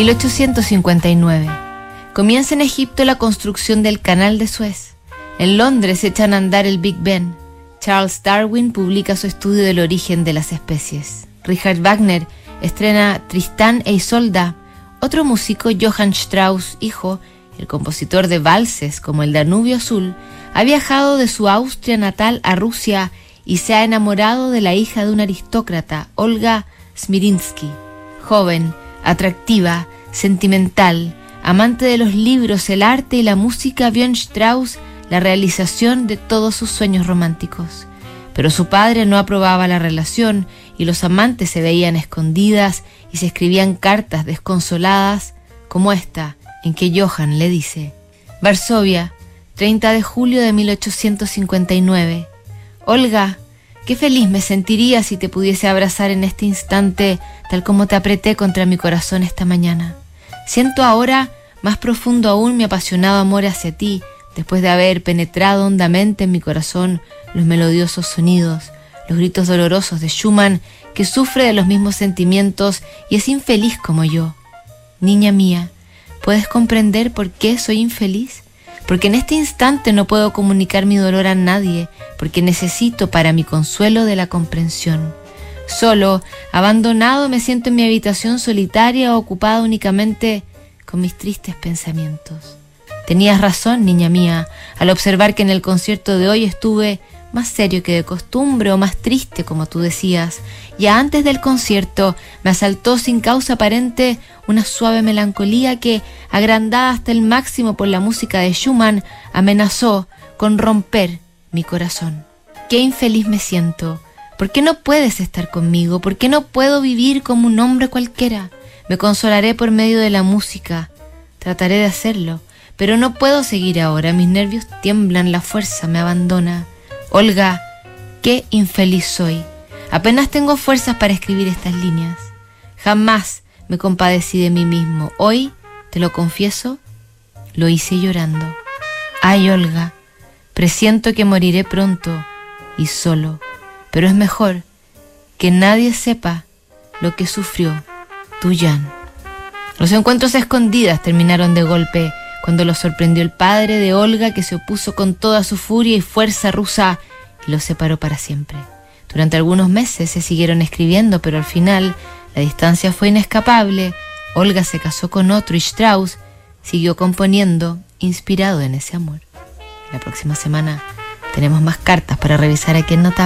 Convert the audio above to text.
1859. Comienza en Egipto la construcción del Canal de Suez. En Londres echan a andar el Big Ben. Charles Darwin publica su estudio del origen de las especies. Richard Wagner estrena Tristán e Isolda. Otro músico, Johann Strauss, hijo, el compositor de valses como el Danubio Azul, ha viajado de su Austria natal a Rusia y se ha enamorado de la hija de un aristócrata, Olga Smirinsky. Joven, atractiva, sentimental, amante de los libros, el arte y la música, vio en Strauss la realización de todos sus sueños románticos. Pero su padre no aprobaba la relación y los amantes se veían escondidas y se escribían cartas desconsoladas como esta en que Johann le dice, Varsovia, 30 de julio de 1859, Olga, qué feliz me sentiría si te pudiese abrazar en este instante tal como te apreté contra mi corazón esta mañana. Siento ahora más profundo aún mi apasionado amor hacia ti, después de haber penetrado hondamente en mi corazón los melodiosos sonidos, los gritos dolorosos de Schumann, que sufre de los mismos sentimientos y es infeliz como yo. Niña mía, ¿puedes comprender por qué soy infeliz? Porque en este instante no puedo comunicar mi dolor a nadie, porque necesito para mi consuelo de la comprensión. Solo, abandonado, me siento en mi habitación solitaria, ocupada únicamente con mis tristes pensamientos. Tenías razón, niña mía, al observar que en el concierto de hoy estuve más serio que de costumbre o más triste, como tú decías. Ya antes del concierto me asaltó sin causa aparente una suave melancolía que, agrandada hasta el máximo por la música de Schumann, amenazó con romper mi corazón. Qué infeliz me siento. ¿Por qué no puedes estar conmigo? ¿Por qué no puedo vivir como un hombre cualquiera? Me consolaré por medio de la música. Trataré de hacerlo, pero no puedo seguir ahora. Mis nervios tiemblan, la fuerza me abandona. Olga, qué infeliz soy. Apenas tengo fuerzas para escribir estas líneas. Jamás me compadecí de mí mismo. Hoy, te lo confieso, lo hice llorando. Ay, Olga, presiento que moriré pronto y solo, pero es mejor que nadie sepa lo que sufrió tu Jan. Los encuentros escondidas terminaron de golpe cuando lo sorprendió el padre de Olga que se opuso con toda su furia y fuerza rusa y los separó para siempre. Durante algunos meses se siguieron escribiendo, pero al final la distancia fue inescapable. Olga se casó con otro y Strauss siguió componiendo, inspirado en ese amor. La próxima semana tenemos más cartas para revisar aquí en Notable.